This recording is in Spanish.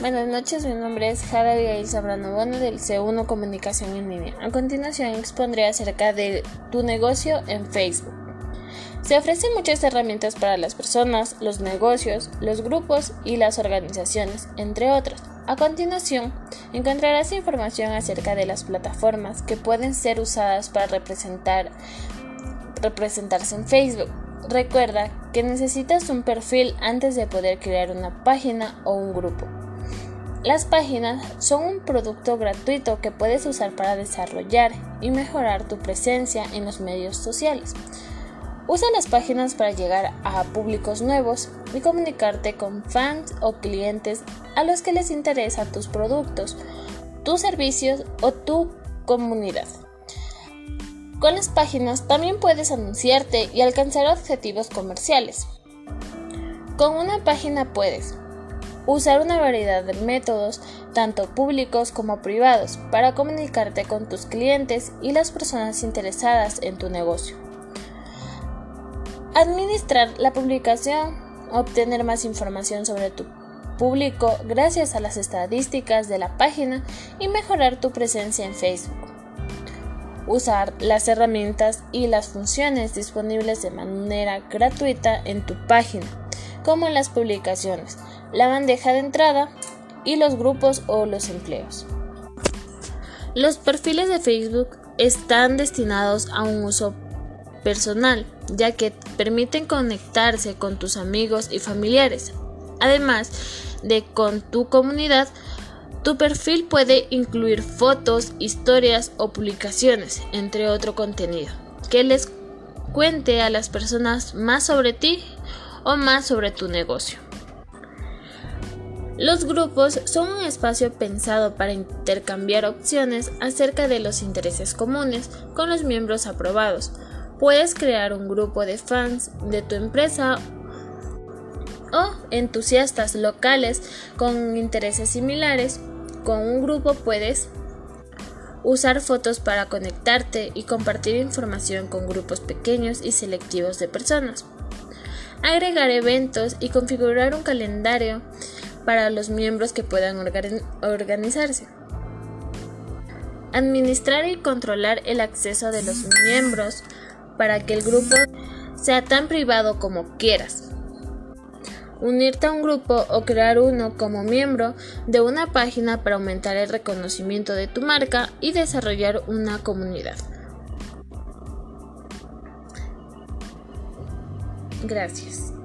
Buenas noches, mi nombre es Jada Abigail Sabrano Bono del C1 Comunicación en Línea. A continuación expondré acerca de tu negocio en Facebook. Se ofrecen muchas herramientas para las personas, los negocios, los grupos y las organizaciones, entre otras. A continuación, encontrarás información acerca de las plataformas que pueden ser usadas para representar, representarse en Facebook. Recuerda que necesitas un perfil antes de poder crear una página o un grupo. Las páginas son un producto gratuito que puedes usar para desarrollar y mejorar tu presencia en los medios sociales. Usa las páginas para llegar a públicos nuevos y comunicarte con fans o clientes a los que les interesan tus productos, tus servicios o tu comunidad. Con las páginas también puedes anunciarte y alcanzar objetivos comerciales. Con una página puedes usar una variedad de métodos, tanto públicos como privados, para comunicarte con tus clientes y las personas interesadas en tu negocio. Administrar la publicación, obtener más información sobre tu público gracias a las estadísticas de la página y mejorar tu presencia en Facebook. Usar las herramientas y las funciones disponibles de manera gratuita en tu página, como las publicaciones, la bandeja de entrada y los grupos o los empleos. Los perfiles de Facebook están destinados a un uso personal, ya que permiten conectarse con tus amigos y familiares. Además de con tu comunidad, tu perfil puede incluir fotos, historias o publicaciones, entre otro contenido, que les cuente a las personas más sobre ti o más sobre tu negocio. Los grupos son un espacio pensado para intercambiar opciones acerca de los intereses comunes con los miembros aprobados. Puedes crear un grupo de fans de tu empresa o entusiastas locales con intereses similares. Con un grupo puedes usar fotos para conectarte y compartir información con grupos pequeños y selectivos de personas. Agregar eventos y configurar un calendario para los miembros que puedan organizarse. Administrar y controlar el acceso de los miembros para que el grupo sea tan privado como quieras. Unirte a un grupo o crear uno como miembro de una página para aumentar el reconocimiento de tu marca y desarrollar una comunidad. Gracias.